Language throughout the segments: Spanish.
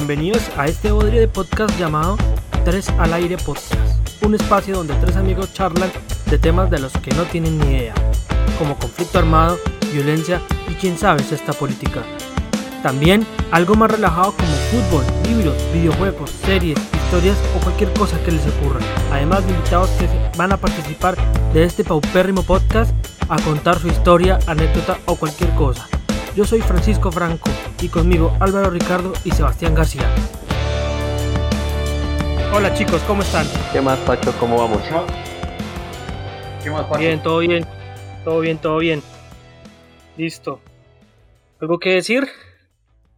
Bienvenidos a este bodrio de podcast llamado Tres al Aire Podcast, un espacio donde tres amigos charlan de temas de los que no tienen ni idea, como conflicto armado, violencia y quién sabe si esta política. También algo más relajado como fútbol, libros, videojuegos, series, historias o cualquier cosa que les ocurra. Además de invitados que van a participar de este paupérrimo podcast a contar su historia, anécdota o cualquier cosa. Yo soy Francisco Franco y conmigo Álvaro Ricardo y Sebastián García. Hola chicos, ¿cómo están? ¿Qué más, Pacho? ¿Cómo vamos? ¿Qué más, Pacho? Bien, todo bien. Todo bien, todo bien. Listo. ¿Algo que decir?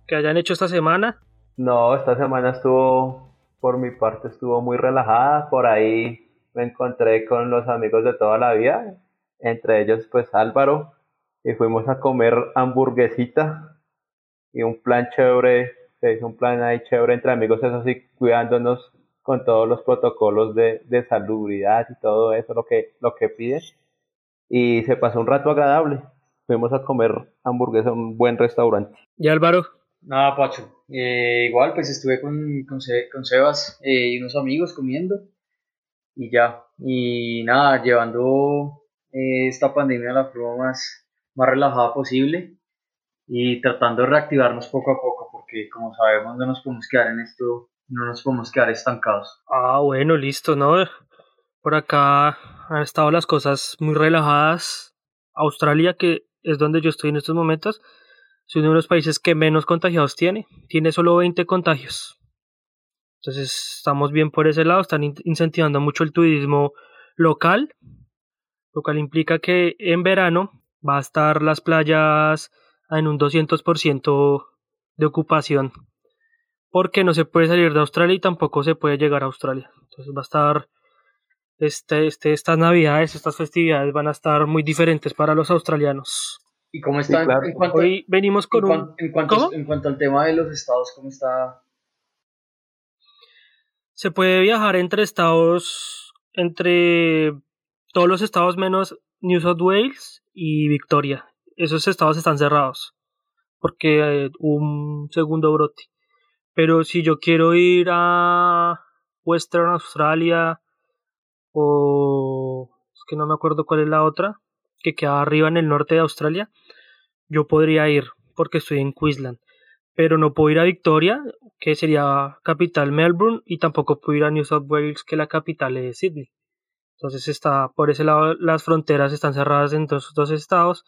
¿Que hayan hecho esta semana? No, esta semana estuvo, por mi parte, estuvo muy relajada. Por ahí me encontré con los amigos de toda la vida, entre ellos pues Álvaro, y fuimos a comer hamburguesita y un plan chévere, se hizo un plan ahí chévere entre amigos, eso sí, cuidándonos con todos los protocolos de, de salubridad y todo eso, lo que, lo que piden. Y se pasó un rato agradable. Fuimos a comer hamburguesa en un buen restaurante. ¿Y Álvaro? Nada, Pacho. Eh, igual, pues estuve con, con, con Sebas eh, y unos amigos comiendo y ya. Y nada, llevando eh, esta pandemia de la forma más, más relajada posible y tratando de reactivarnos poco a poco, porque como sabemos no nos podemos quedar en esto, no nos podemos quedar estancados. Ah, bueno, listo, ¿no? Por acá han estado las cosas muy relajadas. Australia, que es donde yo estoy en estos momentos, es uno de los países que menos contagiados tiene. Tiene solo 20 contagios. Entonces estamos bien por ese lado. Están incentivando mucho el turismo local. Lo cual implica que en verano va a estar las playas en un 200% de ocupación. Porque no se puede salir de Australia y tampoco se puede llegar a Australia. Entonces va a estar este, este, estas navidades, estas festividades van a estar muy diferentes para los australianos. ¿Y cómo está en, cuanto, Hoy venimos con en, un... en, cuanto, en cuanto al tema de los estados, ¿cómo está? Se puede viajar entre estados, entre todos los estados menos New South Wales y Victoria. Esos estados están cerrados porque hubo un segundo brote. Pero si yo quiero ir a Western Australia o es que no me acuerdo cuál es la otra, que queda arriba en el norte de Australia, yo podría ir porque estoy en Queensland. Pero no puedo ir a Victoria, que sería capital Melbourne, y tampoco puedo ir a New South Wales, que la capital es Sydney. Entonces está por ese lado las fronteras están cerradas en esos dos estados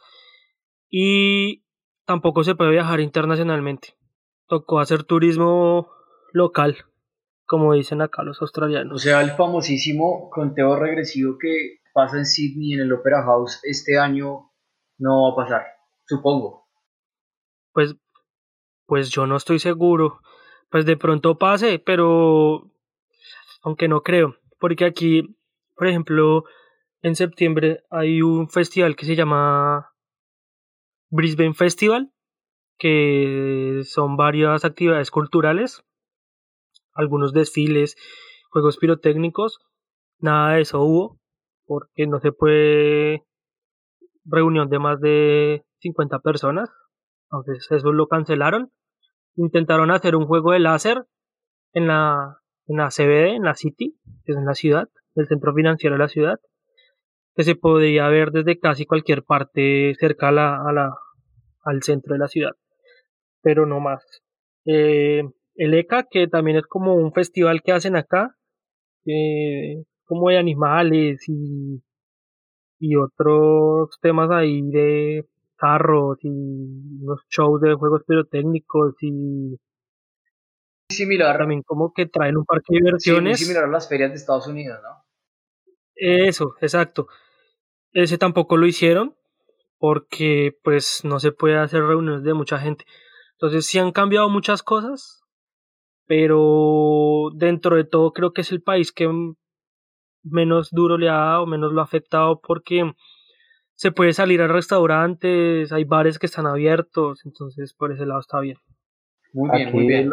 y tampoco se puede viajar internacionalmente. Tocó hacer turismo local, como dicen acá los australianos. O sea, el famosísimo conteo regresivo que pasa en Sydney en el Opera House este año no va a pasar, supongo. Pues, pues yo no estoy seguro. Pues de pronto pase, pero aunque no creo, porque aquí, por ejemplo, en septiembre hay un festival que se llama Brisbane Festival, que son varias actividades culturales, algunos desfiles, juegos pirotécnicos, nada de eso hubo, porque no se puede reunión de más de 50 personas. Entonces eso lo cancelaron. Intentaron hacer un juego de láser en la, en la CBD, en la City, que es en la ciudad, el centro financiero de la ciudad, que se podía ver desde casi cualquier parte cerca a la, a la, al centro de la ciudad, pero no más. Eh, el ECA, que también es como un festival que hacen acá, eh, como de animales y, y otros temas ahí de carros y unos shows de juegos pirotécnicos y similar. también como que traen un parque de diversiones. sí, similar a las ferias de Estados Unidos no eso exacto ese tampoco lo hicieron porque pues no se puede hacer reuniones de mucha gente entonces sí han cambiado muchas cosas pero dentro de todo creo que es el país que menos duro le ha dado, menos lo ha afectado porque se puede salir a restaurantes, hay bares que están abiertos, entonces por ese lado está bien. Muy bien, aquí, muy bien.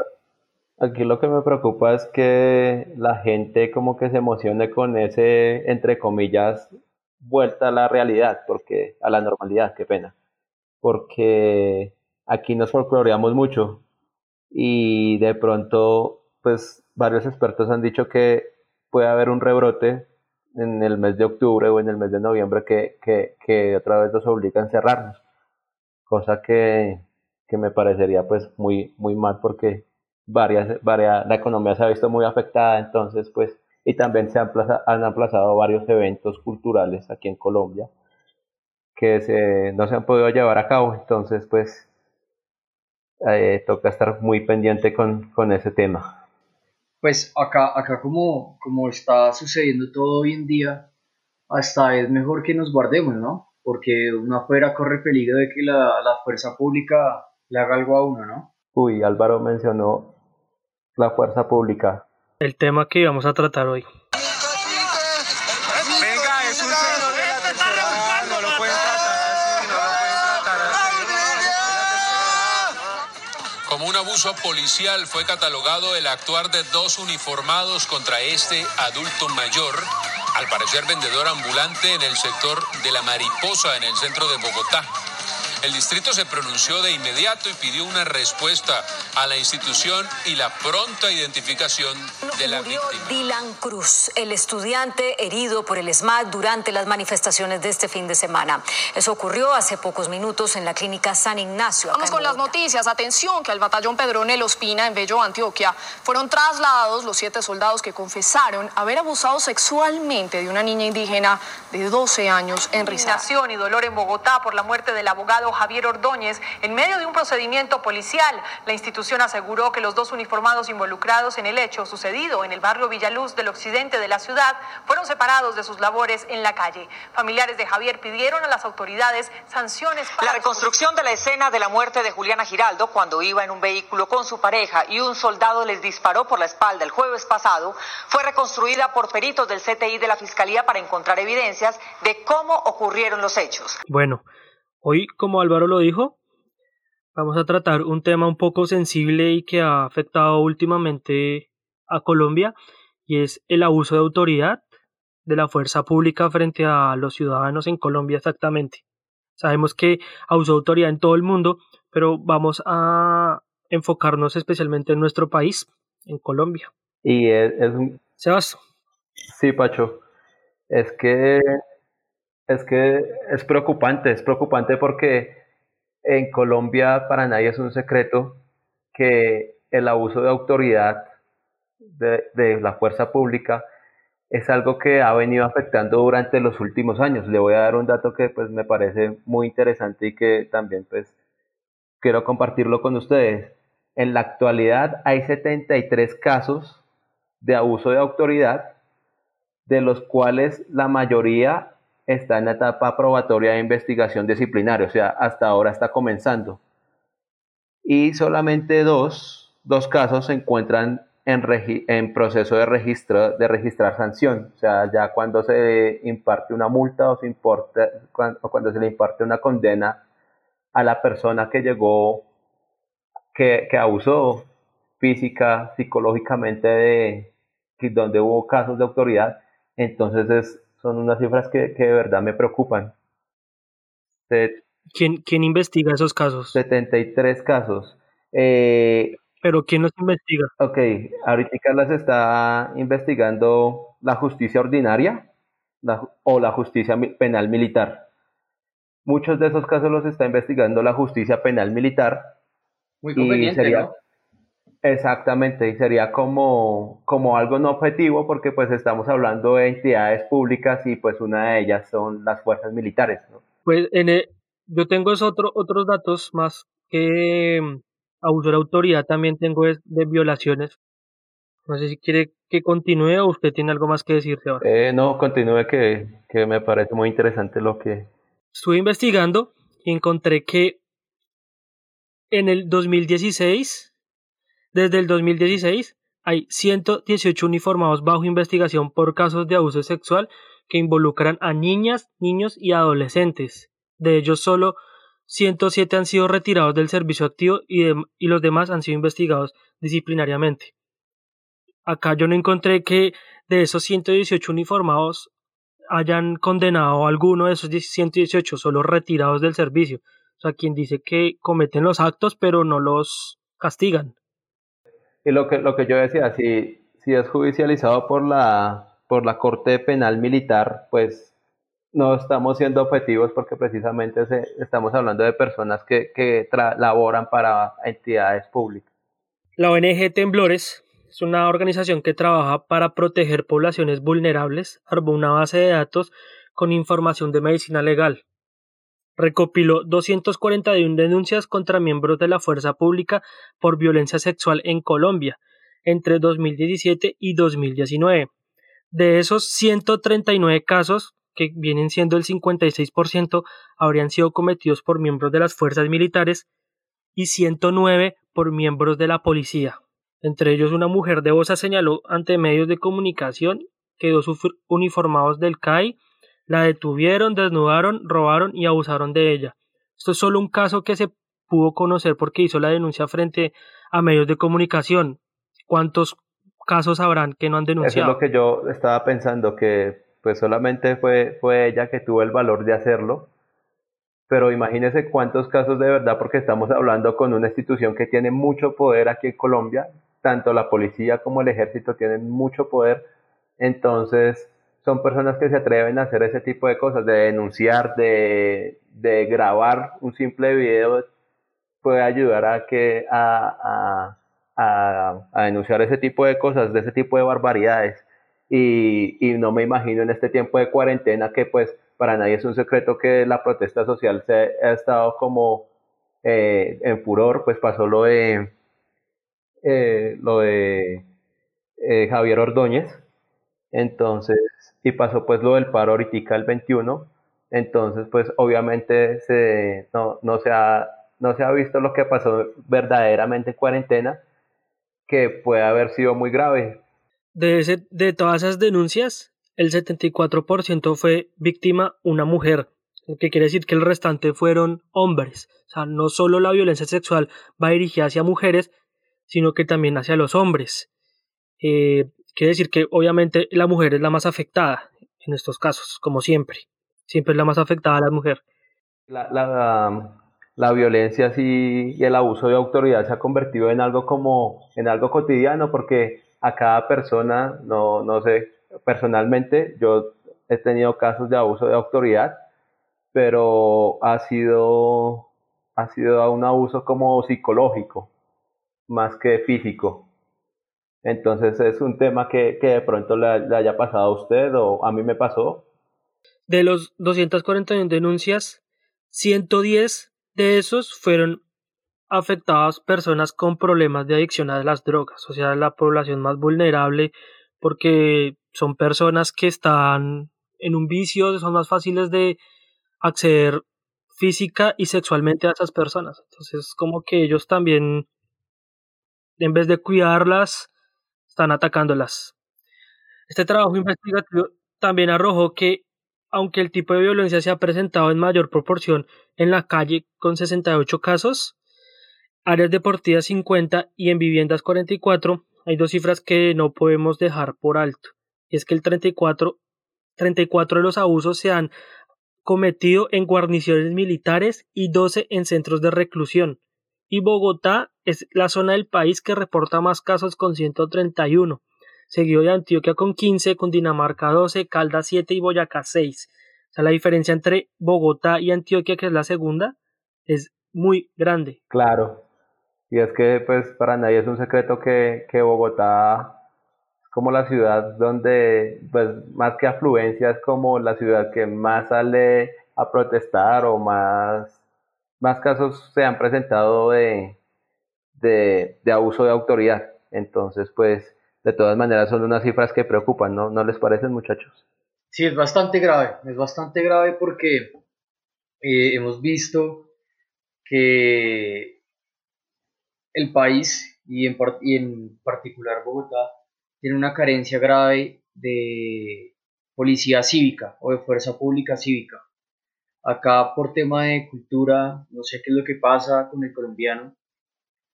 Aquí lo que me preocupa es que la gente como que se emocione con ese, entre comillas, vuelta a la realidad, porque a la normalidad, qué pena. Porque aquí nos folcloreamos mucho y de pronto, pues varios expertos han dicho que puede haber un rebrote en el mes de octubre o en el mes de noviembre que, que, que otra vez nos obliga a encerrarnos, cosa que, que me parecería pues muy, muy mal porque varias, varias, la economía se ha visto muy afectada, entonces pues, y también se han, han aplazado varios eventos culturales aquí en Colombia que se, no se han podido llevar a cabo, entonces pues eh, toca estar muy pendiente con, con ese tema pues acá, acá como, como está sucediendo todo hoy en día, hasta es mejor que nos guardemos, ¿no? Porque uno afuera corre peligro de que la, la fuerza pública le haga algo a uno, ¿no? Uy, Álvaro mencionó la fuerza pública. El tema que íbamos a tratar hoy. un abuso policial fue catalogado el actuar de dos uniformados contra este adulto mayor, al parecer vendedor ambulante en el sector de la Mariposa, en el centro de Bogotá. El distrito se pronunció de inmediato y pidió una respuesta a la institución y la pronta identificación de la Murió víctima. Dylan Cruz, el estudiante herido por el SMAC durante las manifestaciones de este fin de semana. Eso ocurrió hace pocos minutos en la clínica San Ignacio. Vamos con las noticias. Atención que al batallón Pedronel Ospina en Bello, Antioquia, fueron trasladados los siete soldados que confesaron haber abusado sexualmente de una niña indígena de 12 años en Risaralda. y dolor en Bogotá por la muerte del abogado Javier Ordóñez en medio de un procedimiento policial. La institución aseguró que los dos uniformados involucrados en el hecho sucedido en el barrio Villaluz del occidente de la ciudad fueron separados de sus labores en la calle. Familiares de Javier pidieron a las autoridades sanciones para... La reconstrucción de la escena de la muerte de Juliana Giraldo cuando iba en un vehículo con su pareja y un soldado les disparó por la espalda el jueves pasado fue reconstruida por peritos del CTI de la Fiscalía para encontrar evidencias de cómo ocurrieron los hechos. Bueno, Hoy, como Álvaro lo dijo, vamos a tratar un tema un poco sensible y que ha afectado últimamente a Colombia y es el abuso de autoridad de la fuerza pública frente a los ciudadanos en Colombia exactamente. Sabemos que abuso de autoridad en todo el mundo, pero vamos a enfocarnos especialmente en nuestro país, en Colombia. Y es, es Sebas. Sí, Pacho. Es que es que es preocupante, es preocupante porque en Colombia para nadie es un secreto que el abuso de autoridad de, la fuerza pública es algo que ha venido afectando durante los últimos años. Le voy a dar un dato que pues me parece muy interesante y que también pues quiero compartirlo con ustedes. En la actualidad hay 73 casos de abuso de autoridad, de los cuales la mayoría está en la etapa probatoria de investigación disciplinaria, o sea, hasta ahora está comenzando. Y solamente dos, dos casos se encuentran en, en proceso de, registro, de registrar sanción, o sea, ya cuando se imparte una multa o, se importa, cuando, cuando se le imparte una condena a la persona que llegó, que, que abusó física, psicológicamente de donde hubo casos de autoridad, entonces es son unas cifras que, de verdad me preocupan. ¿Quién, ¿Quién investiga esos casos? 73 casos. Eh, ¿Pero quién los investiga? Ok, ahorita las está investigando la justicia ordinaria o la justicia penal militar. Muchos de esos casos los está investigando la justicia penal militar. Muy conveniente, ¿no? Exactamente, y sería como, como algo no objetivo porque pues estamos hablando de entidades públicas y pues una de ellas son las fuerzas militares. ¿no? Pues en yo tengo esos otro, otros datos más que mm, abuso de autoridad, también tengo de, violaciones. No sé si quiere que continúe o usted tiene algo más que decirse ahora. Eh, no, continúe que, que me parece muy interesante lo que... Estuve investigando y encontré que en el 2016 desde el 2016 hay 118 uniformados bajo investigación por casos de abuso sexual que involucran a niñas, niños y adolescentes. De ellos solo 107 han sido retirados del servicio activo y, los demás han sido investigados disciplinariamente. Acá yo no encontré que de esos 118 uniformados hayan condenado a alguno de esos 118 solo retirados del servicio. O sea, quien dice que cometen los actos pero no los castigan. Y lo que, lo que yo decía, si, si es judicializado por la, por la Corte Penal Militar, pues no estamos siendo objetivos porque precisamente estamos hablando de personas que, que laboran para entidades públicas. La ONG Temblores es una organización que trabaja para proteger poblaciones vulnerables, armó una base de datos con información de medicina legal. Recopiló 241 denuncias contra miembros de la fuerza pública por violencia sexual en Colombia entre 2017 y 2019. De esos 139 casos, que vienen siendo el 56%, habrían sido cometidos por miembros de las fuerzas militares y 109 por miembros de la policía. Entre ellos una mujer de Bosa señaló ante medios de comunicación que dos uniformados del CAI la detuvieron, desnudaron, robaron y abusaron de ella. Esto es solo un caso que se pudo conocer porque hizo la denuncia frente a medios de comunicación. ¿Cuántos casos habrán que no han denunciado? Eso es lo que yo estaba pensando, que pues solamente fue, fue ella que tuvo el valor de hacerlo. Pero imagínese cuántos casos de verdad, porque estamos hablando con una institución que tiene mucho poder aquí en Colombia, tanto la policía como el ejército tienen mucho poder, entonces son personas que se atreven a hacer ese tipo de cosas, de denunciar, de, de grabar un simple video, puede ayudar a que a, a, a, denunciar ese tipo de cosas, de ese tipo de barbaridades. Y, y, no me imagino en este tiempo de cuarentena que pues para nadie es un secreto que la protesta social se ha estado como eh, en furor, pues pasó lo de eh, lo de eh, Javier Ordóñez, entonces, y pasó pues lo del paro ahorita el 21, entonces pues obviamente se, no, no, se ha, no se ha visto lo que pasó verdaderamente en cuarentena, que puede haber sido muy grave. De, de todas esas denuncias, el 74% fue víctima una mujer, que quiere decir que el restante fueron hombres. O sea, no solo la violencia sexual va dirigida hacia mujeres, sino que también hacia los hombres. Eh, quiere decir que obviamente la mujer es la más afectada en estos casos, como siempre. Siempre es la más afectada la mujer. La, la, la violencia sí, y el abuso de autoridad se ha convertido en algo como en algo cotidiano porque a cada persona, no, no sé, personalmente yo he tenido casos de abuso de autoridad, pero ha sido, ha sido un abuso como psicológico más que físico. Entonces es un tema que, que de pronto le, haya pasado a usted o a mí me pasó. De los 241 denuncias, 110 de esos fueron afectadas personas con problemas de adicción a las drogas, o sea, la población más vulnerable porque son personas que están en un vicio, son más fáciles de acceder física y sexualmente a esas personas. Entonces, como que ellos también en vez de cuidarlas, están atacándolas. Este trabajo investigativo también arrojó que, aunque el tipo de violencia se ha presentado en mayor proporción en la calle con 68 casos, áreas deportivas 50 y en viviendas 44, hay dos cifras que no podemos dejar por alto. Y es que el 34, 34 de los abusos se han cometido en guarniciones militares y 12 en centros de reclusión y Bogotá es la zona del país que reporta más casos con 131, seguido de Antioquia con 15, Cundinamarca 12, Caldas 7 y Boyacá 6. O sea, la diferencia entre Bogotá y Antioquia, que es la segunda, es muy grande. Claro. Y es que, pues, para nadie es un secreto que, que Bogotá es como la ciudad donde, pues, más que afluencia, es como la ciudad que más sale a protestar o más más casos se han presentado de, abuso de autoridad. Entonces, pues, de todas maneras son unas cifras que preocupan, ¿no? ¿No les parecen, muchachos? Sí, es bastante grave, es bastante grave porque eh, hemos visto que el país y en particular Bogotá tiene una carencia grave de policía cívica o de fuerza pública cívica. Acá por tema de cultura, no sé qué es lo que pasa con el colombiano,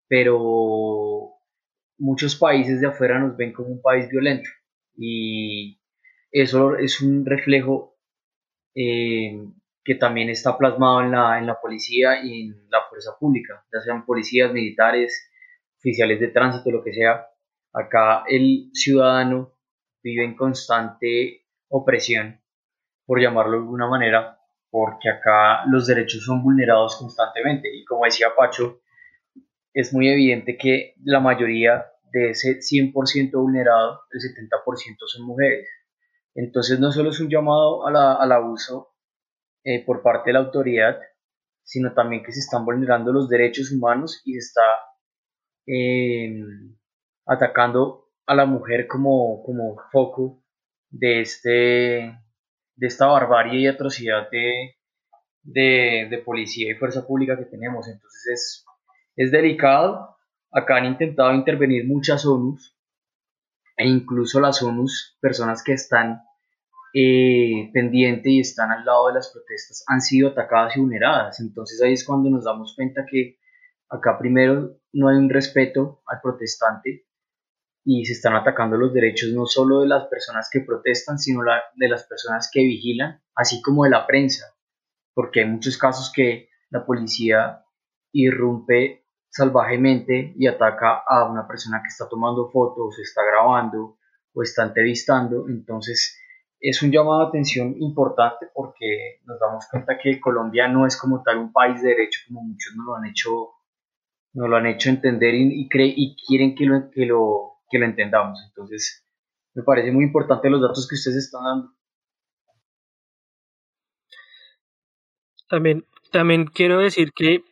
pero muchos países de afuera nos ven como un país violento y eso es un reflejo eh, que también está plasmado en la, en la policía y en la fuerza pública, ya sean policías, militares, oficiales de tránsito, lo que sea. Acá el ciudadano vive en constante opresión, por llamarlo de alguna manera, porque acá los derechos son vulnerados constantemente. Y como decía Pacho, es muy evidente que la mayoría de ese 100% vulnerado, el 70% son mujeres. Entonces no solo es un llamado al abuso eh, por parte de la autoridad, sino también que se están vulnerando los derechos humanos y se está em, atacando a la mujer como, como foco de, este, de esta barbarie y atrocidad de, de, policía y fuerza pública que tenemos. Entonces es, es delicado. Acá han intentado intervenir muchas ONUs e incluso las ONUs, personas que están eh, pendiente y están al lado de las protestas han sido atacadas y vulneradas. Entonces ahí es cuando nos damos cuenta que acá primero no hay un respeto al protestante y se están atacando los derechos no solo de las personas que protestan, sino de las personas que vigilan, así como de la prensa, porque hay muchos casos que la policía irrumpe salvajemente y ataca a una persona que está tomando fotos, está grabando o está entrevistando, entonces es un llamado de atención importante porque nos damos cuenta que Colombia no es como tal un país de derecho como muchos nos lo han hecho, nos lo han hecho entender y, y quieren que lo, que, lo, que lo entendamos. Entonces, me parece muy importante los datos que ustedes están dando. También, también quiero decir que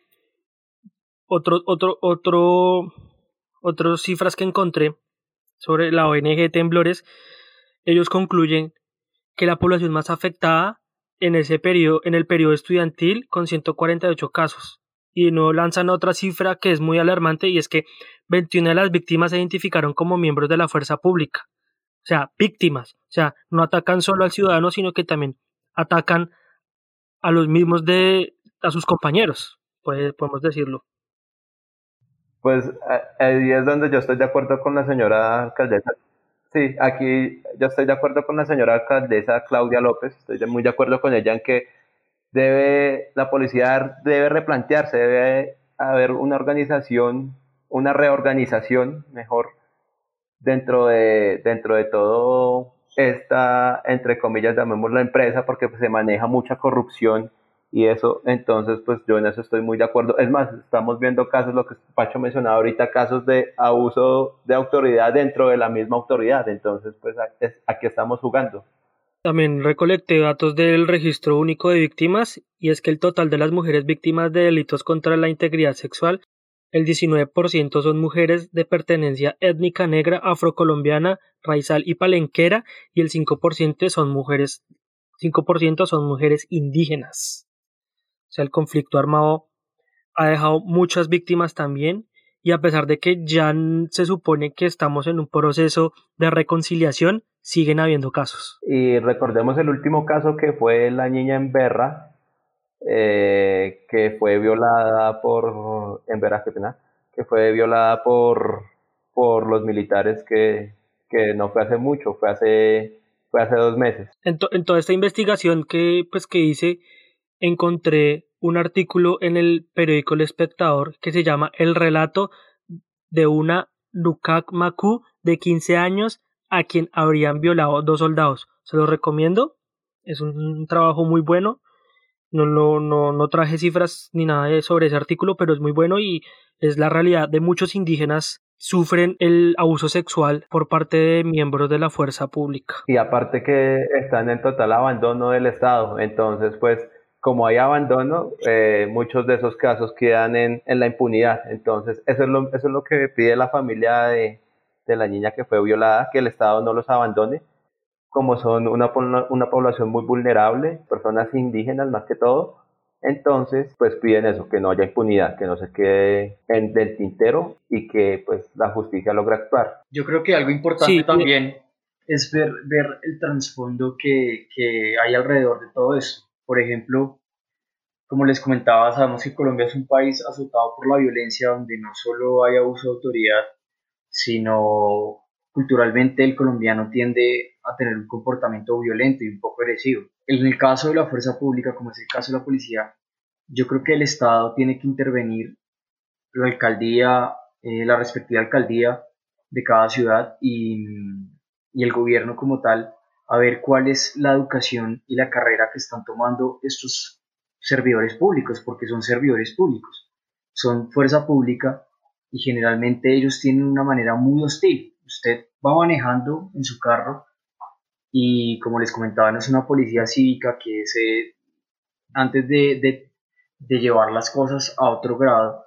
otro, otro, otro, otras cifras que encontré sobre la ONG Temblores, ellos concluyen que la población más afectada en ese periodo, en el periodo estudiantil, con 148 casos. Y no lanzan otra cifra que es muy alarmante y es que 21 de las víctimas se identificaron como miembros de la fuerza pública. O sea, víctimas. O sea, no atacan solo al ciudadano, sino que también atacan a los mismos de a sus compañeros, pues, podemos decirlo. Pues ahí es donde yo estoy de acuerdo con la señora alcaldesa Sí, aquí yo estoy de acuerdo con la señora alcaldesa Claudia López, estoy muy de acuerdo con ella en que debe, la policía debe replantearse, debe haber una organización, una reorganización mejor dentro de, dentro de todo esta, entre comillas, llamemos la empresa, porque se maneja mucha corrupción y eso, entonces, pues yo en eso estoy muy de acuerdo. Es más, estamos viendo casos, lo que Pacho mencionaba ahorita, casos de abuso de autoridad dentro de la misma autoridad. Entonces, pues aquí estamos jugando. También recolecté datos del registro único de víctimas y es que el total de las mujeres víctimas de delitos contra la integridad sexual, el 19% son mujeres de pertenencia étnica negra, afrocolombiana, raizal y palenquera y el 5% son mujeres 5% son mujeres indígenas sea, el conflicto armado ha dejado muchas víctimas también y a pesar de que ya se supone que estamos en un proceso de reconciliación, siguen habiendo casos. Y recordemos el último caso que fue la niña en Berra, eh, que fue violada por, en pena, que fue violada por, por los militares que, que no fue hace mucho, fue hace, fue hace dos meses. En, en toda esta investigación que, pues, que hice, encontré un artículo en el periódico El Espectador que se llama El relato de una Lukak Maku de 15 años a quien habrían violado dos soldados. Se lo recomiendo. Es un trabajo muy bueno. No, no, no, no traje cifras ni nada sobre ese artículo, pero es muy bueno y es la realidad de muchos indígenas sufren el abuso sexual por parte de miembros de la fuerza pública. Y aparte que están en total abandono del Estado, entonces pues como hay abandono, eh, muchos de esos casos quedan en, la impunidad. Entonces, eso es, lo, eso es lo que pide la familia de, la niña que fue violada, que el Estado no los abandone, como son una, una población muy vulnerable, personas indígenas más que todo. Entonces, pues piden eso, que no haya impunidad, que no se quede en del tintero y que pues la justicia logre actuar. Yo creo que algo importante también es ver, ver el trasfondo que, que hay alrededor de todo eso por ejemplo, como les comentaba, sabemos que Colombia es un país azotado por la violencia donde no solo hay abuso de autoridad, sino culturalmente el colombiano tiende a tener un comportamiento violento y un poco agresivo. en el caso de la fuerza pública, como es el caso de la policía, yo creo que el Estado tiene que intervenir, la alcaldía, eh, la respectiva alcaldía de cada ciudad y, y el gobierno como tal, a ver cuál es la educación y la carrera que están tomando estos servidores públicos, porque son servidores públicos, son fuerza pública y generalmente ellos tienen una manera muy hostil. Usted va manejando en su carro y como les comentaba, no es una policía cívica que se, antes de, de, llevar las cosas a otro grado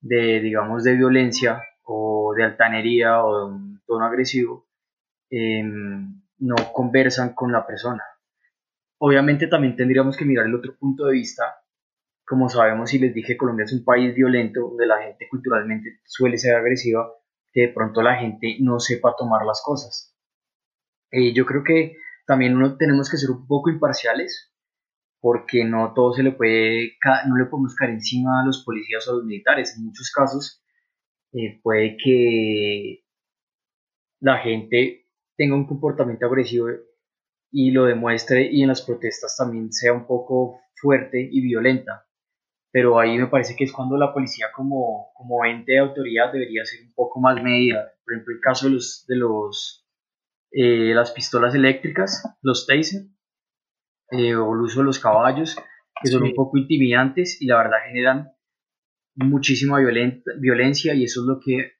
de, digamos, de violencia o de altanería o de un tono agresivo, eh, no conversan con la persona. Obviamente también tendríamos que mirar el otro punto de vista. Como sabemos y les dije, Colombia es un país violento donde la gente culturalmente suele ser agresiva, que de pronto la gente no sepa tomar las cosas. Eh, yo creo que también uno tenemos que ser un poco imparciales porque no todo se le puede, no le podemos caer encima a los policías o a los militares. En muchos casos eh, puede que la gente tenga un comportamiento agresivo y lo demuestre y en las protestas también sea un poco fuerte y violenta. Pero ahí me parece que es cuando la policía como, como ente de autoridad debería ser un poco más medida. Por ejemplo, el caso de los, de los eh, las pistolas eléctricas, los taser, eh, o el uso de los caballos, que son un poco intimidantes y la verdad generan muchísima violencia y eso es lo que,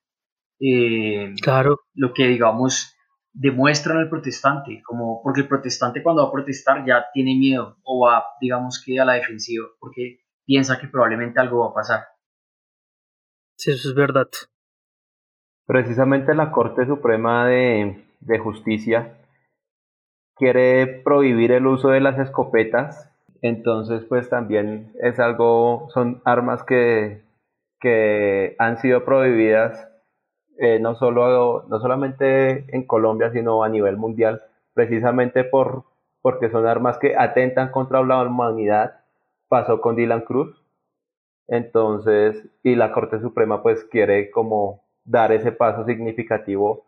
eh, claro. lo que digamos demuestran al protestante, como porque el protestante cuando va a protestar ya tiene miedo o va, digamos que a la defensiva, porque piensa que probablemente algo va a pasar. Sí, eso es verdad. Precisamente la Corte Suprema de, de Justicia quiere prohibir el uso de las escopetas, entonces pues también es algo, son armas que, que han sido prohibidas eh, no, solo, no solamente en Colombia, sino a nivel mundial, precisamente por, porque son armas que atentan contra la humanidad. Pasó con Dylan Cruz. Entonces, y la Corte Suprema pues quiere como dar ese paso significativo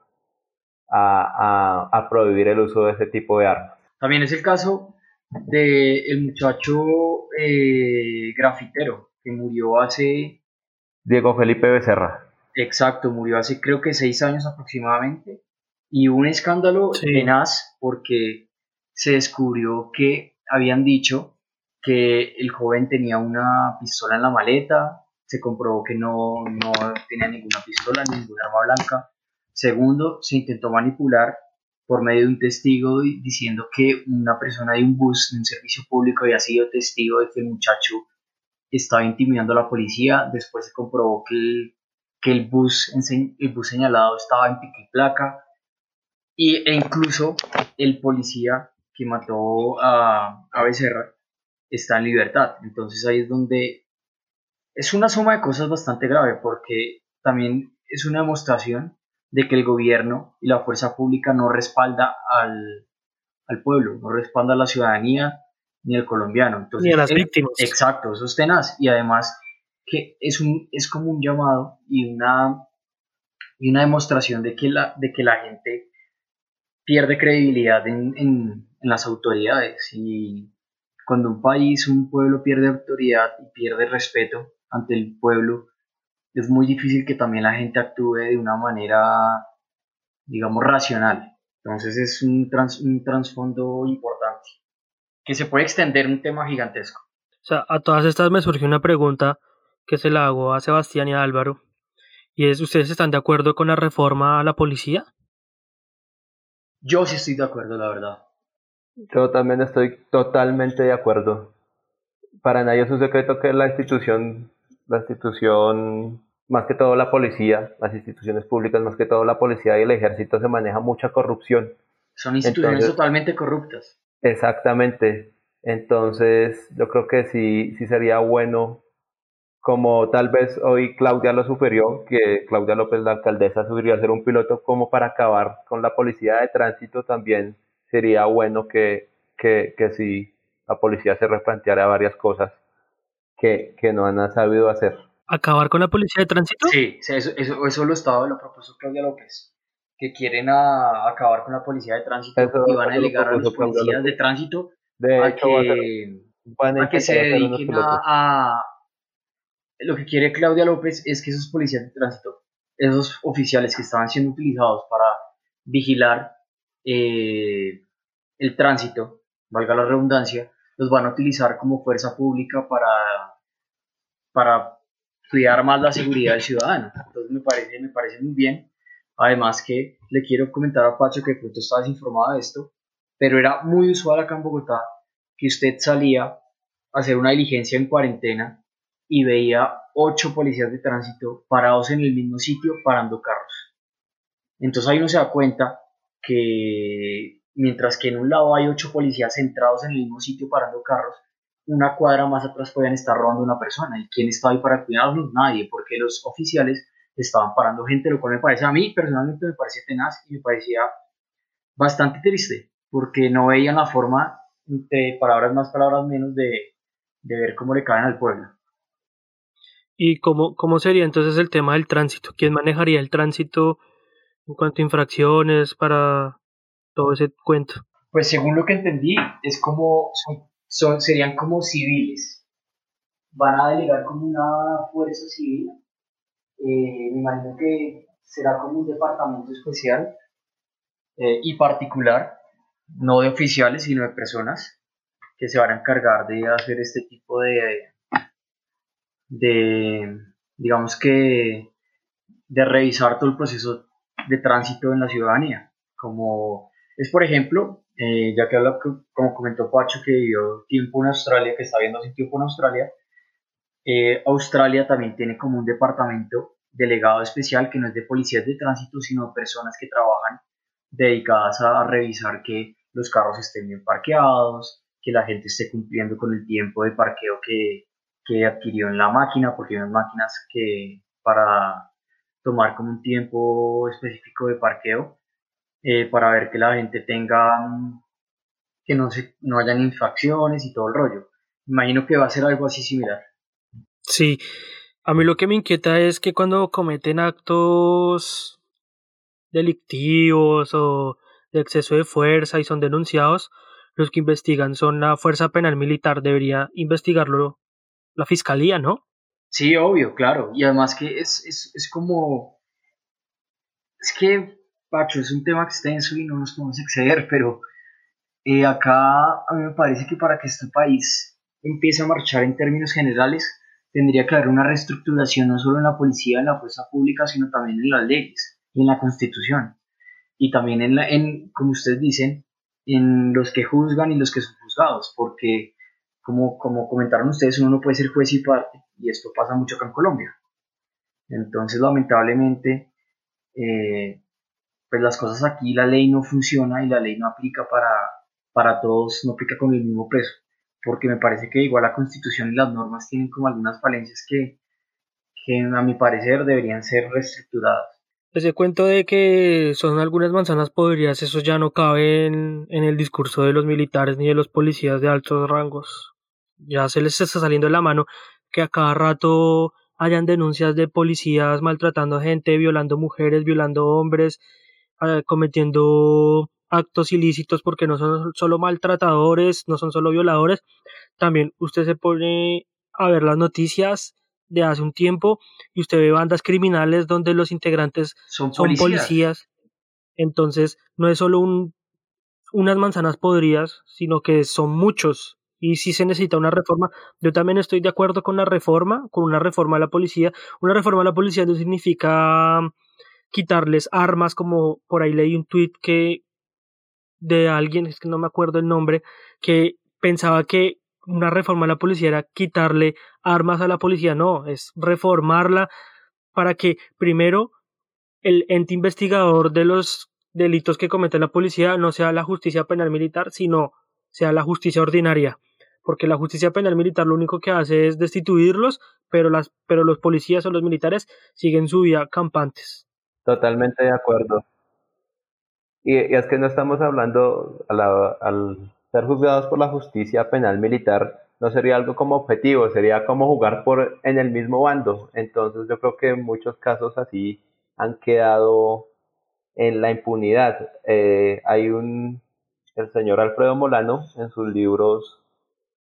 a, a, prohibir el uso de ese tipo de armas. También es el caso del el muchacho eh, grafitero que murió hace... Diego Felipe Becerra. Exacto, murió hace creo que seis años aproximadamente. Y un escándalo tenaz porque se descubrió que habían dicho que el joven tenía una pistola en la maleta, se comprobó que no, no tenía ninguna pistola, ninguna arma blanca. Segundo, se intentó manipular por medio de un testigo diciendo que una persona de un bus de un servicio público había sido testigo de que el muchacho estaba intimidando a la policía. Después se comprobó que el que el bus, el bus señalado estaba en pico y placa y, e incluso el policía que mató a, a Becerra está en libertad. Entonces ahí es donde es una suma de cosas bastante grave porque también es una demostración de que el gobierno y la fuerza pública no respalda al, al pueblo, no respalda a la ciudadanía ni al colombiano. Entonces, ni a las víctimas. Exacto, eso es tenaz. Y además que es, un, es como un llamado y una, y una demostración de que, la, de que la gente pierde credibilidad en, en, las autoridades y cuando un país, un pueblo pierde autoridad y pierde respeto ante el pueblo, es muy difícil que también la gente actúe de una manera, digamos, racional. Entonces es un, trans, un trasfondo importante, que se puede extender un tema gigantesco. O sea, a todas estas me surgió una pregunta que se la hago a Sebastián y a Álvaro, y es, ¿ustedes están de acuerdo con la reforma a la policía? Yo sí estoy de acuerdo, la verdad. Yo también estoy totalmente de acuerdo. Para nadie es un secreto que la institución, la institución, más que todo la policía, las instituciones públicas, más que todo la policía y el ejército se maneja mucha corrupción. Son instituciones totalmente corruptas. Exactamente. Entonces, yo creo que sí, sí sería bueno como tal vez hoy Claudia lo sufrió, que Claudia López, la alcaldesa, sugirió hacer un piloto como para acabar con la policía de tránsito, también sería bueno que, que, que si la policía se replanteara varias cosas que, que no han sabido hacer. ¿Acabar con la policía de tránsito? Sí, eso, eso, eso lo estaba, lo propuso Claudia López, que quieren a, acabar con la policía de tránsito y van a delegar a los policías de tránsito De a hecho, va a ser- que, van a a que se dediquen a- Lo que quiere Claudia López es que esos policías de tránsito, esos oficiales que estaban siendo utilizados para vigilar eh, el tránsito, valga la redundancia, los van a utilizar como fuerza pública para, para cuidar más la seguridad del ciudadano. Entonces me parece, me parece muy bien. Además que le quiero comentar a Pacho que de pronto está desinformado de esto, pero era muy usual acá en Bogotá que usted salía a hacer una diligencia en cuarentena y veía ocho policías de tránsito parados en el mismo sitio parando carros. Entonces ahí uno se da cuenta que mientras que en un lado hay ocho policías centrados en el mismo sitio parando carros, una cuadra más atrás podían estar robando a una persona. ¿Y quién estaba ahí para cuidarlos? Nadie, porque los oficiales estaban parando gente, lo cual me parece a mí personalmente me parece tenaz y me parecía bastante triste, porque no veían la forma de palabras más, palabras menos de, de ver cómo le caen al pueblo. ¿Y cómo, cómo sería entonces el tema del tránsito? ¿Quién manejaría el tránsito en cuanto a infracciones para todo ese cuento? Pues según lo que entendí, es como son, son- serían como civiles. Van a delegar como una fuerza civil. Eh, me imagino que será como un departamento especial eh, y particular, no de oficiales, sino de personas que se van a encargar de hacer este tipo de, de digamos que, de revisar todo el proceso de tránsito en la ciudadanía. Como es, por ejemplo, eh, ya que habla, co- como comentó Pacho, que vivió tiempo en Australia, que está viendo hace tiempo en Australia, eh, Australia también tiene como un departamento delegado especial que no es de policías de tránsito, sino personas que trabajan dedicadas a revisar que los carros estén bien parqueados, que la gente esté cumpliendo con el tiempo de parqueo que, que adquirió en la máquina, porque hay unas máquinas que para tomar como un tiempo específico de parqueo, eh, para ver que la gente tenga, mm, que no, se, no hayan infracciones y todo el rollo. Imagino que va a ser algo así similar. Sí, a mí lo que me inquieta es que cuando cometen actos delictivos o de exceso de fuerza y son denunciados, los que investigan son la Fuerza Penal Militar, debería investigarlo la Fiscalía, ¿no? Sí, obvio, claro. Y además que es, es, es como... Es que, Pacho, es un tema extenso y no nos podemos exceder, pero eh, acá a mí me parece que para que este país empiece a marchar en términos generales, tendría que haber una reestructuración no solo en la policía, en la fuerza pública, sino también en las leyes y en la constitución. Y también en, la, en como ustedes dicen, en los que juzgan y los que son juzgados, porque como, como comentaron ustedes, uno no puede ser juez y parte, y esto pasa mucho acá en Colombia. Entonces, lamentablemente, eh, pues las cosas aquí, la ley no funciona y la ley no aplica para, para todos, no aplica con el mismo peso, porque me parece que igual la constitución y las normas tienen como algunas falencias que, que a mi parecer deberían ser reestructuradas. Ese cuento de que son algunas manzanas podridas, eso ya no cabe en, en el discurso de los militares ni de los policías de altos rangos. Ya se les está saliendo de la mano que a cada rato hayan denuncias de policías maltratando gente, violando mujeres, violando hombres, cometiendo actos ilícitos porque no son solo maltratadores, no son solo violadores. También usted se pone a ver las noticias de hace un tiempo y usted ve bandas criminales donde los integrantes Son son policías. policías. Entonces, no es solo un, unas manzanas podridas, sino que son muchos. Y si se necesita una reforma, yo también estoy de acuerdo con la reforma, con una reforma a la policía. Una reforma a la policía no significa quitarles armas, como por ahí leí un tuit que de alguien, es que no me acuerdo el nombre, que pensaba que una reforma a la policía era quitarle armas a la policía. No, es reformarla para que primero el ente investigador de los delitos que comete la policía no sea la justicia penal militar, sino sea la justicia ordinaria. Porque la justicia penal militar lo único que hace es destituirlos, pero, las, pero los policías o los militares siguen su vida campantes. Totalmente de acuerdo. Y, es que no estamos hablando, a la- al ser juzgados por la justicia penal militar, no sería algo como objetivo, sería como jugar por en el mismo bando. Entonces yo creo que en muchos casos así han quedado en la impunidad. Eh, hay un, el señor Alfredo Molano en sus libros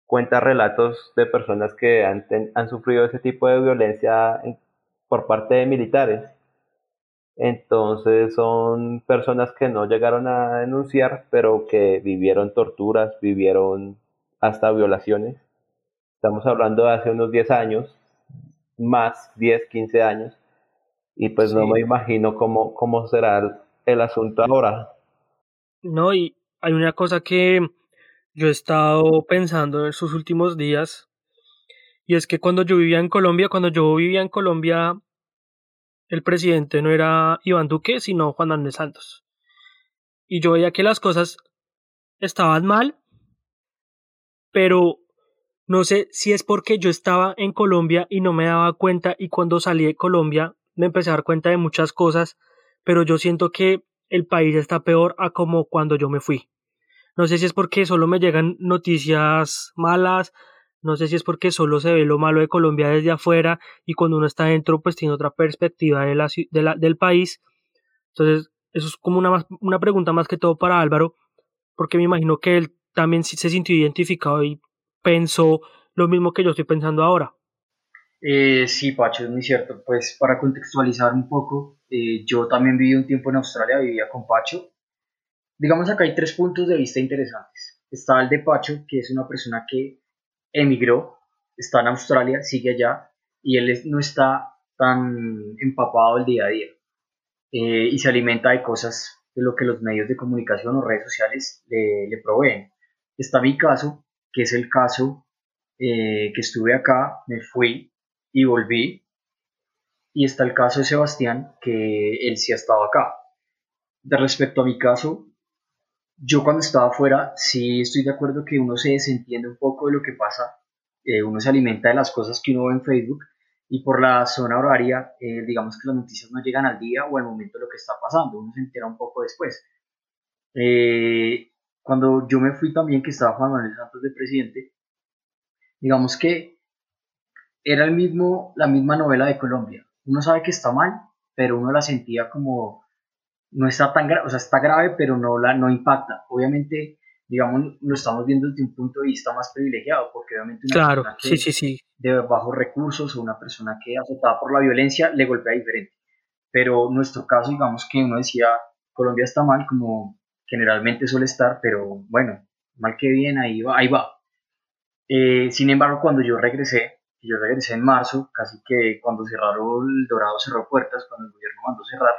cuenta relatos de personas que han, han sufrido ese tipo de violencia por parte de militares. Entonces son personas que no llegaron a denunciar, pero que vivieron torturas, vivieron hasta violaciones. Estamos hablando de hace unos 10 años, más 10, 15 años, y pues no me imagino cómo, cómo será el asunto ahora. No, y hay una cosa que yo he estado pensando en estos últimos días, y es que cuando yo vivía en Colombia, cuando yo vivía en Colombia, el presidente no era Iván Duque, sino Juan Manuel Santos. Y yo veía que las cosas estaban mal, pero no sé si es porque yo estaba en Colombia y no me daba cuenta y cuando salí de Colombia me empecé a dar cuenta de muchas cosas, pero yo siento que el país está peor a como cuando yo me fui. No sé si es porque solo me llegan noticias malas, no sé si es porque solo se ve lo malo de Colombia desde afuera y cuando uno está dentro pues tiene otra perspectiva de la, de del país. Entonces, eso es como una, una pregunta más que todo para Álvaro, porque me imagino que él también se sintió identificado y pensó lo mismo que yo estoy pensando ahora. Eh, sí, Pacho, es muy cierto. Pues para contextualizar un poco, eh, yo también viví un tiempo en Australia, vivía con Pacho. Digamos acá hay tres puntos de vista interesantes. Está el de Pacho, que es una persona que emigró, está en Australia, sigue allá, y él no está tan empapado el día a día. Eh, y se alimenta de cosas de lo que los medios de comunicación o redes sociales le, proveen. Está mi caso, que es el caso que estuve acá, me fui, y volví. Y está el caso de Sebastián, que él sí ha estado acá. De respecto a mi caso, yo cuando estaba afuera, sí estoy de acuerdo que uno se desentiende un poco de lo que pasa. Eh, uno se alimenta de las cosas que uno ve en Facebook y por la zona horaria, eh, digamos que las noticias no llegan al día o al momento de lo que está pasando, uno se entera un poco después. Eh, cuando yo me fui también, que estaba Juan Manuel Santos de presidente, digamos que era el mismo, la misma novela de Colombia. Uno sabe que está mal, pero uno la sentía como, no está tan grave, o sea, está grave, pero no, la, no impacta. Obviamente, digamos, lo estamos viendo desde un punto de vista más privilegiado, porque obviamente una claro, persona sí, sí, sí. de bajos recursos o una persona que azotada por la violencia le golpea diferente. Pero nuestro caso, digamos que uno decía, Colombia está mal, como generalmente suele estar, pero bueno, mal que bien, ahí va, ahí va. Eh, sin embargo, cuando yo regresé, yo regresé en marzo, casi que cuando cerraron el Dorado cerró puertas, cuando el gobierno mandó cerrar.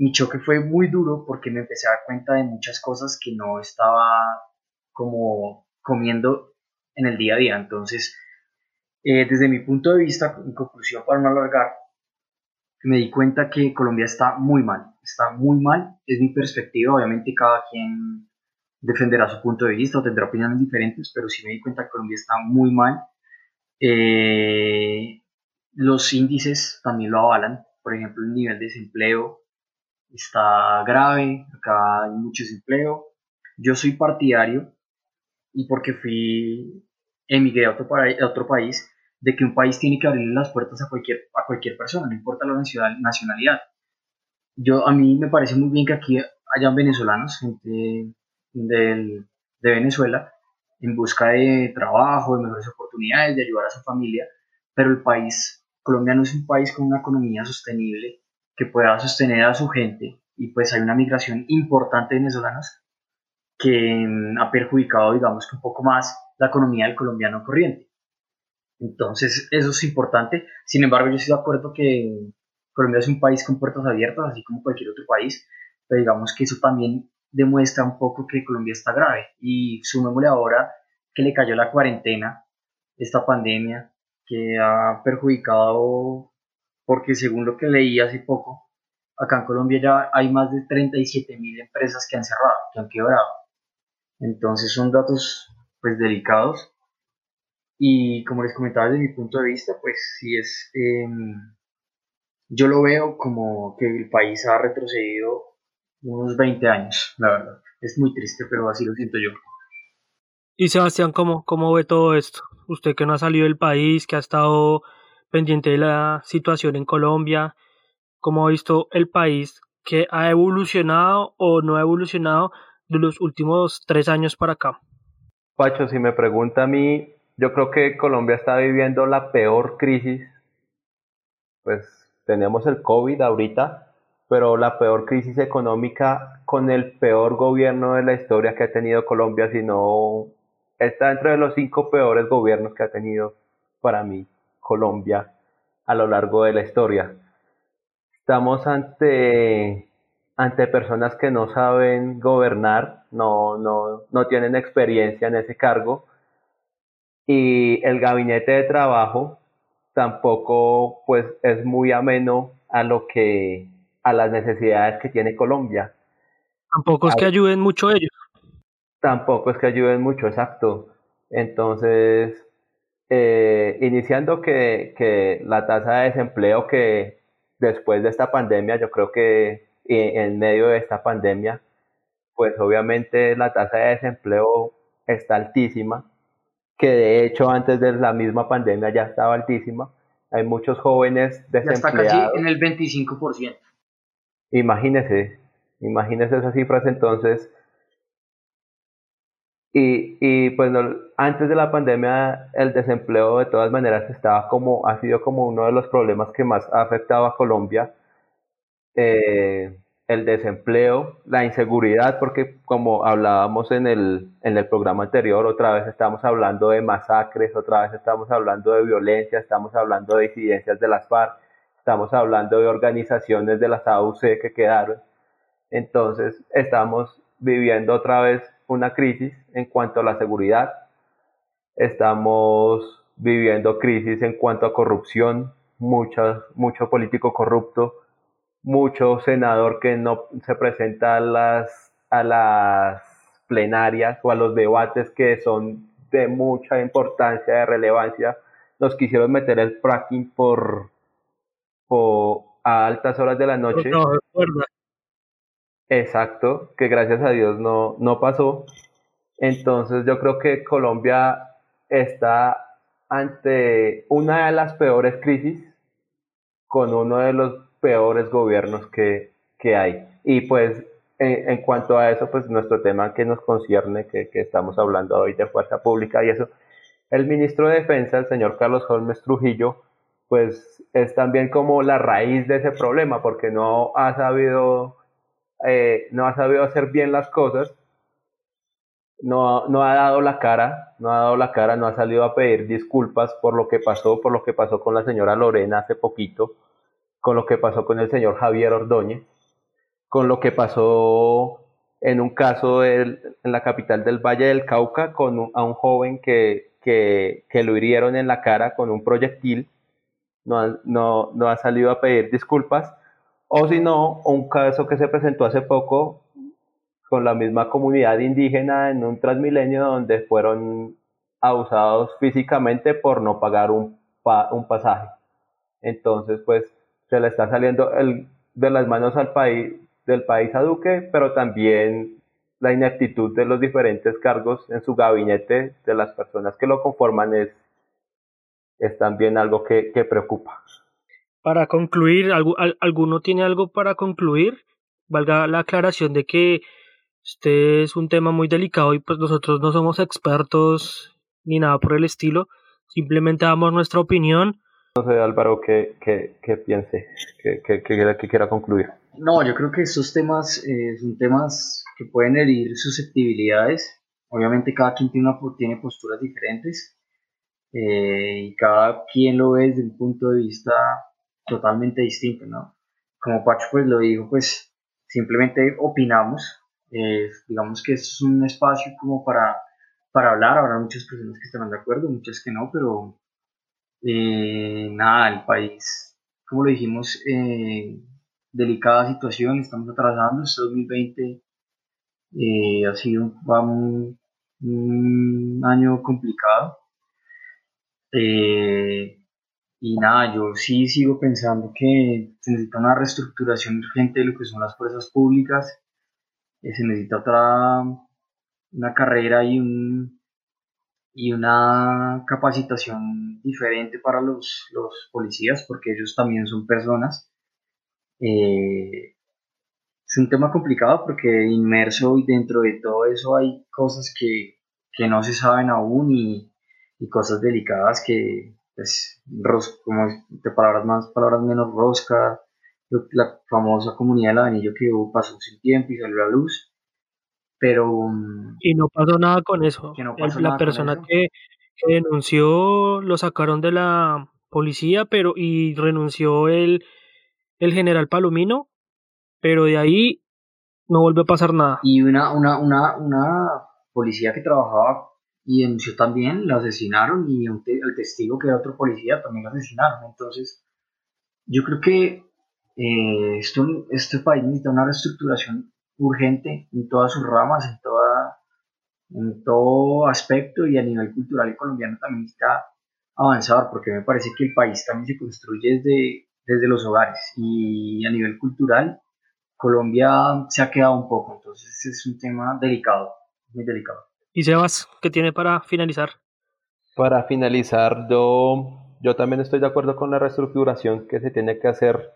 Mi choque fue muy duro porque me empecé a dar cuenta de muchas cosas que no estaba como comiendo en el día a día. Entonces, eh, desde mi punto de vista, en conclusión para no alargar, me di cuenta que Colombia está muy mal, está muy mal, es mi perspectiva, obviamente cada quien defenderá su punto de vista o tendrá opiniones diferentes, pero sí me di cuenta que Colombia está muy mal eh, los índices también lo avalan. Por ejemplo, el nivel de desempleo está grave, acá hay mucho desempleo. Yo soy partidario y porque fui emigré a otro, a otro país, de que un país tiene que abrirle las puertas a cualquier, a cualquier persona, no importa la nacionalidad. Yo, a mí me parece muy bien que aquí hayan venezolanos, gente del, de Venezuela, en busca de trabajo, de mejores oportunidades, de ayudar a su familia, pero el país, Colombia no es un país con una economía sostenible que pueda sostener a su gente y pues hay una migración importante de venezolanos que mm, ha perjudicado, digamos que un poco más la economía del colombiano corriente. Entonces, eso es importante. Sin embargo, yo estoy de acuerdo que Colombia es un país con puertas abiertas, así como cualquier otro país, pero digamos que eso también demuestra un poco que Colombia está grave. Y sumémosle ahora que le cayó la cuarentena, esta pandemia, que ha perjudicado, porque según lo que leí hace poco, acá en Colombia ya hay más de 37 mil empresas que han cerrado, que han quebrado. Entonces son datos pues delicados. Y como les comentaba desde mi punto de vista, pues sí es, em, yo lo veo como que el país ha retrocedido unos 20 años, la verdad. Es muy triste, pero así lo siento yo. Y Sebastián, ¿cómo, ¿cómo ve todo esto? Usted que no ha salido del país, que ha estado pendiente de la situación en Colombia, ¿cómo ha visto el país que ha evolucionado o no ha evolucionado de los últimos tres años para acá. Pacho, si me pregunta a mí, yo creo que Colombia está viviendo la peor crisis. Pues tenemos el COVID ahorita, pero la peor crisis económica con el peor gobierno de la historia que ha tenido Colombia, si no está entre los cinco peores gobiernos que ha tenido para mí Colombia a lo largo de la historia. Estamos ante, ante personas que no saben gobernar, no, no, no tienen experiencia en ese cargo y el gabinete de trabajo tampoco pues es muy ameno a lo que a las necesidades que tiene Colombia. Tampoco es que ayuden mucho ellos. Tampoco es que ayuden mucho, exacto. Entonces, eh, iniciando que, que, la tasa de desempleo que después de esta pandemia, yo creo que en medio de esta pandemia, pues obviamente la tasa de desempleo está altísima, que de hecho antes de la misma pandemia ya estaba altísima. Hay muchos jóvenes desempleados. Ya está casi en el 25%. Imagínese, imagínese esas cifras entonces y, y pues antes de la pandemia el desempleo de todas maneras estaba como, ha sido como uno de los problemas que más ha afectado a Colombia. Eh, el desempleo, la inseguridad, porque como hablábamos en el, en el programa anterior, otra vez estamos hablando de masacres, otra vez estamos hablando de violencia, estamos hablando de disidencias de las FARC, estamos hablando de organizaciones de las AUC que quedaron. Entonces estamos viviendo otra vez una crisis en cuanto a la seguridad, estamos viviendo crisis en cuanto a corrupción, mucho, político corrupto, mucho senador que no se presenta a las, a las plenarias o a los debates que son de mucha importancia, de relevancia. Nos quisieron meter el fracking por, por a altas horas de la noche. No, Exacto, que gracias a Dios no, no pasó. Entonces yo creo que Colombia está ante una de las peores crisis con uno de los peores gobiernos que, que hay. Y pues en, cuanto a eso, pues nuestro tema que nos concierne, que, que, estamos hablando hoy de fuerza pública y eso, el ministro de Defensa, el señor Carlos Holmes Trujillo, pues es también como la raíz de ese problema, porque no ha sabido eh, no ha sabido hacer bien las cosas, no, no ha dado la cara, no ha dado la cara, no ha salido a pedir disculpas por lo que pasó, por lo que pasó con la señora Lorena hace poquito, con lo que pasó con el señor Javier Ordóñez, con lo que pasó en un caso en la capital del Valle del Cauca con a un joven que, que, que, lo hirieron en la cara con un proyectil, no no, no ha salido a pedir disculpas o si no, un caso que se presentó hace poco con la misma comunidad indígena en un transmilenio donde fueron abusados físicamente por no pagar un, un pasaje. Entonces, pues se le está saliendo el, de las manos al país, del país a Duque, pero también la ineptitud de los diferentes cargos en su gabinete de las personas que lo conforman es, es también algo que preocupa. Para concluir, ¿alguno tiene algo para concluir? Valga la aclaración de que este es un tema muy delicado y pues nosotros no somos expertos ni nada por el estilo, simplemente damos nuestra opinión. No sé, Álvaro, qué, piense, que, quiera concluir. No, yo creo que estos temas eh, son temas que pueden herir susceptibilidades. Obviamente cada quien tiene, una, tiene posturas diferentes eh, y cada quien lo ve desde un punto de vista totalmente distinto, ¿no? Como Pacho pues lo dijo, pues simplemente opinamos, eh, digamos que es un espacio como para, para hablar, habrá muchas personas que estarán de acuerdo, muchas que no, pero eh, nada, el país, como lo dijimos, eh, delicada situación, estamos atravesando, este 2020 ha sido un, un, año complicado. Eh, y nada, yo sí sigo pensando que se necesita una reestructuración urgente de lo que son las fuerzas públicas, eh, se necesita otra, una carrera y, un, y una capacitación diferente para los, los policías, porque ellos también son personas. Eh, es un tema complicado porque inmerso y dentro de todo eso hay cosas que, que no se saben aún y, y cosas delicadas que, pues, como de palabras más, palabras menos rosca, la famosa comunidad del anillo que pasó sin tiempo y salió a la luz, pero... Mm, y no pasó nada con eso. la persona que, denunció lo sacaron de la policía, pero y renunció el, el general Palomino, pero de ahí no volvió a pasar nada. Y una, una, una, una policía que trabajaba y denunció también, lo asesinaron y el testigo que era otro policía también lo asesinaron. Entonces, yo creo que eh, este país necesita una reestructuración urgente en todas sus ramas, en, toda, en todo aspecto y a nivel cultural y colombiano también necesita avanzar porque me parece que el país también se construye desde, desde los hogares y a nivel cultural Colombia se ha quedado un poco, entonces es un tema delicado, muy delicado. ¿Y Sebas, qué tiene para finalizar? Para finalizar, yo, yo también estoy de acuerdo con la reestructuración que se tiene que hacer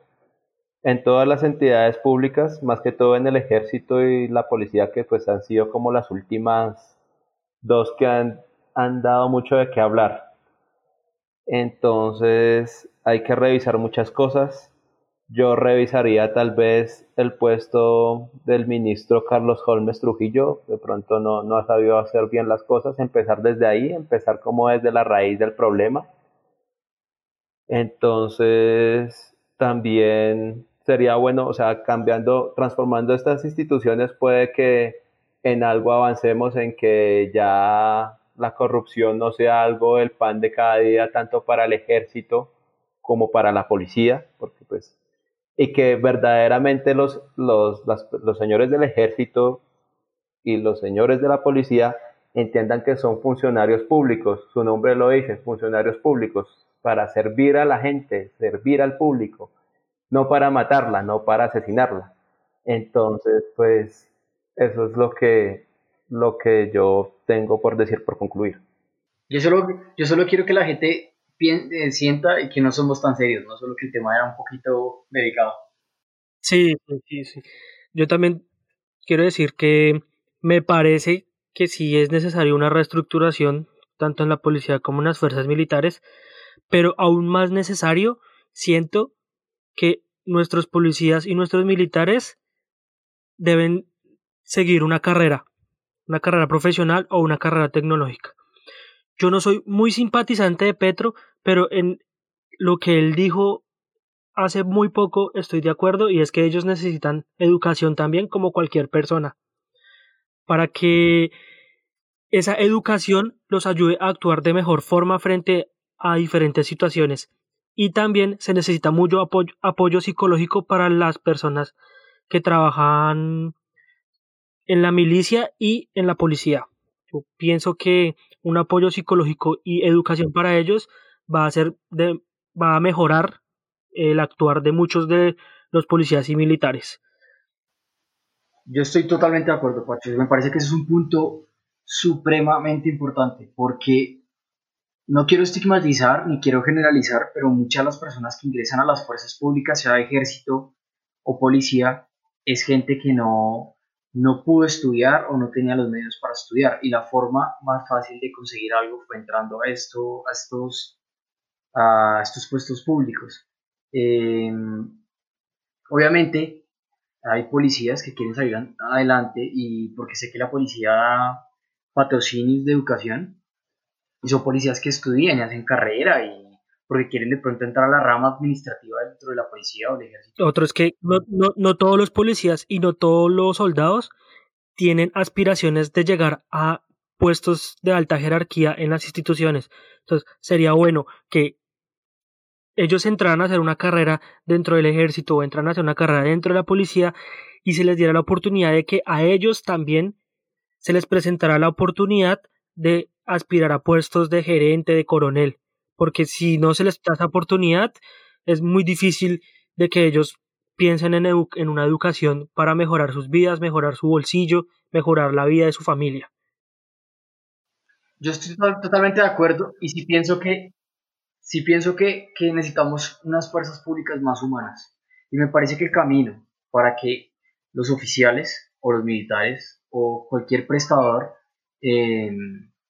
en todas las entidades públicas, más que todo en el ejército y la policía, que pues han sido como las últimas dos que han, han dado mucho de qué hablar. Entonces hay que revisar muchas cosas yo revisaría tal vez el puesto del ministro Carlos Holmes Trujillo, de pronto no, no ha sabido hacer bien las cosas, empezar desde ahí, empezar como desde la raíz del problema. Entonces, también sería bueno, o sea, cambiando, transformando estas instituciones puede que en algo avancemos en que ya la corrupción no sea algo el pan de cada día, tanto para el ejército como para la policía, porque pues y que verdaderamente los, los, los señores del ejército y los señores de la policía entiendan que son funcionarios públicos, su nombre lo dice, funcionarios públicos, para servir a la gente, servir al público, no para matarla, no para asesinarla. Entonces, pues, eso es lo que, lo que yo tengo por decir, por concluir. Yo solo, yo solo quiero que la gente eh, sienta que no somos tan serios, no solo que el tema era un poquito delicado. Sí, sí, sí. Yo también quiero decir que me parece que sí es necesaria una reestructuración, tanto en la policía como en las fuerzas militares, pero aún más necesario siento que nuestros policías y nuestros militares deben seguir una carrera, una carrera profesional o una carrera tecnológica. Yo no soy muy simpatizante de Petro, pero en lo que él dijo hace muy poco estoy de acuerdo y es que ellos necesitan educación también como cualquier persona para que esa educación los ayude a actuar de mejor forma frente a diferentes situaciones y también se necesita mucho apoyo, psicológico para las personas que trabajan en la milicia y en la policía. Yo pienso que un apoyo psicológico y educación para ellos va a ser va a mejorar el actuar de muchos de los policías y militares. Yo estoy totalmente de acuerdo, Pacho. Me parece que ese es un punto supremamente importante porque no quiero estigmatizar ni quiero generalizar, pero muchas de las personas que ingresan a las fuerzas públicas, sea ejército o policía, es gente que no, no pudo estudiar o no tenía los medios para estudiar y la forma más fácil de conseguir algo fue entrando a, esto, a, estos, a estos puestos públicos. Em, obviamente hay policías que quieren salir adelante y porque sé que la policía da patrocinios de educación y son policías que estudian y hacen carrera y porque quieren de pronto entrar a la rama administrativa dentro de la policía o del ejército. Otro es que no, no, no todos los policías y no todos los soldados tienen aspiraciones de llegar a puestos de alta jerarquía en las instituciones. Entonces, sería bueno que ellos entraran a hacer una carrera dentro del ejército o entraran a hacer una carrera dentro de la policía y se les diera la oportunidad de que a ellos también se les presentara la oportunidad de aspirar a puestos de gerente, de coronel porque si no se les da esa oportunidad, es muy difícil de que ellos piensen en, en una educación para mejorar sus vidas, mejorar su bolsillo, mejorar la vida de su familia. Yo estoy totalmente de acuerdo y sí pienso que sí pienso que, que necesitamos unas fuerzas públicas más humanas. Y me parece que el camino para que los oficiales o los militares o cualquier prestador, eh,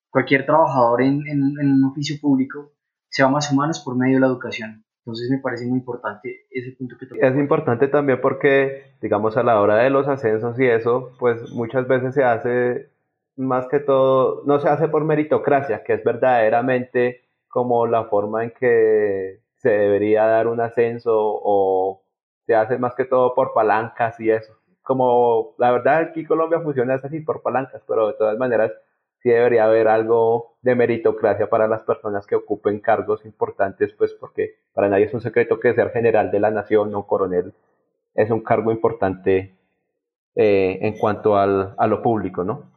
cualquier trabajador en, un oficio público sea más humanos por medio de la educación. Entonces me parece muy importante ese punto que Es importante también porque, digamos, a la hora de los ascensos y eso, pues muchas veces se hace más que todo, no se hace por meritocracia, que es verdaderamente como la forma en que se debería dar un ascenso o se hace más que todo por palancas y eso. Como la verdad aquí Colombia funciona así por palancas, pero de todas maneras sí debería haber algo de meritocracia para las personas que ocupen cargos importantes, pues porque para nadie es un secreto que ser general de la nación o coronel es un cargo importante eh, en cuanto al, a lo público, ¿no?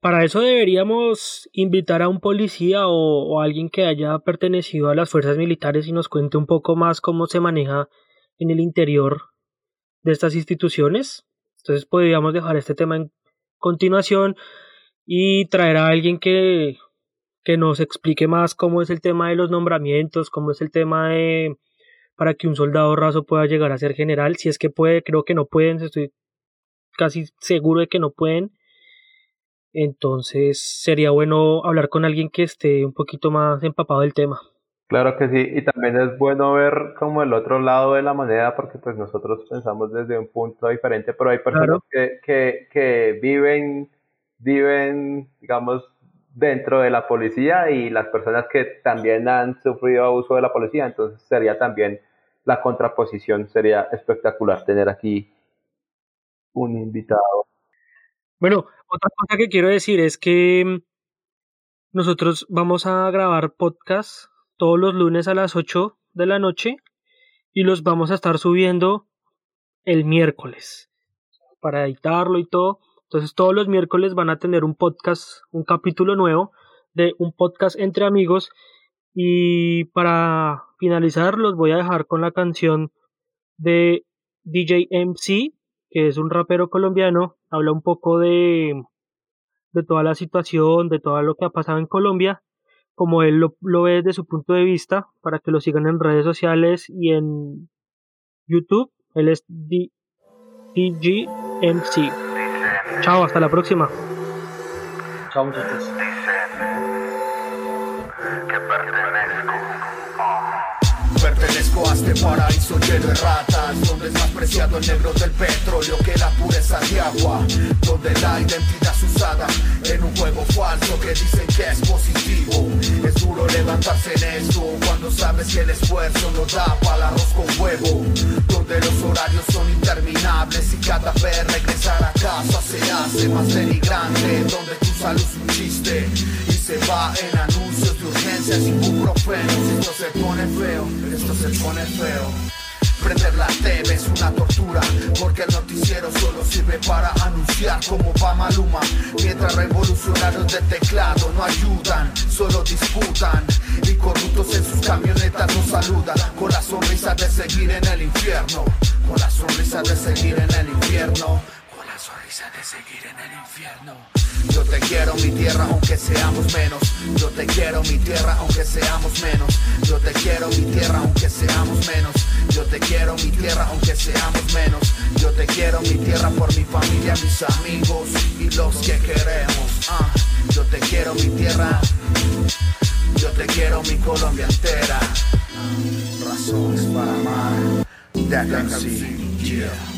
Para eso deberíamos invitar a un policía o, alguien que haya pertenecido a las fuerzas militares y nos cuente un poco más cómo se maneja en el interior de estas instituciones. Entonces podríamos dejar este tema en continuación y traer a alguien que, que nos explique más cómo es el tema de los nombramientos, cómo es el tema de para que un soldado raso pueda llegar a ser general, si es que puede, creo que no pueden, estoy casi seguro de que no pueden entonces sería bueno hablar con alguien que esté un poquito más empapado del tema. Claro que sí, y también es bueno ver como el otro lado de la moneda, porque pues nosotros pensamos desde un punto diferente, pero hay personas que, que, que viven, viven, digamos, dentro de la policía y las personas que también han sufrido abuso de la policía, entonces sería también la contraposición, sería espectacular tener aquí un invitado. Bueno, otra cosa que quiero decir es que mm, nosotros vamos a grabar podcast todos los lunes a las 8 de la noche y los vamos a estar subiendo el miércoles para editarlo y todo. Entonces todos los miércoles van a tener un podcast, un capítulo nuevo de un podcast entre amigos. Y para finalizar los voy a dejar con la canción de DJ MC que es un rapero colombiano, habla un poco de, de toda la situación, de todo lo que ha pasado en Colombia, como él lo, ve desde su punto de vista, para que lo sigan en redes sociales y en YouTube. Él es DGMC. Chao, hasta la próxima. Chao muchachos. Pertenezco a este paraíso lleno de ratas Donde es más preciado el negro del petróleo que la pureza de agua Donde la identidad es usada en un juego falso que dicen que es positivo Es duro levantarse en esto cuando sabes que el esfuerzo no da para arroz con huevo Donde los horarios son interminables y cada vez regresar a casa se hace más denigrante Donde tu salud es un chiste y se va en anuncios de urgencias y ibuprofenos Esto se pone feo esto se pone feo. Prender la TV es una tortura, porque el noticiero solo sirve para anunciar como va Maluma. Mientras revolucionarios de teclado no ayudan, solo disputan. Y corruptos en sus camionetas nos saludan, con la sonrisa de seguir en el infierno. Con la sonrisa de seguir en el infierno. De seguir en el infierno. Yo te quiero mi tierra aunque seamos menos. Yo te quiero mi tierra aunque seamos menos. Yo te quiero mi tierra aunque seamos menos. Yo te quiero mi tierra aunque seamos menos. Yo te quiero mi tierra por mi familia, mis amigos y los que queremos. Ah, yo te quiero mi tierra. Yo te quiero mi Colombia entera. Razones para amar. That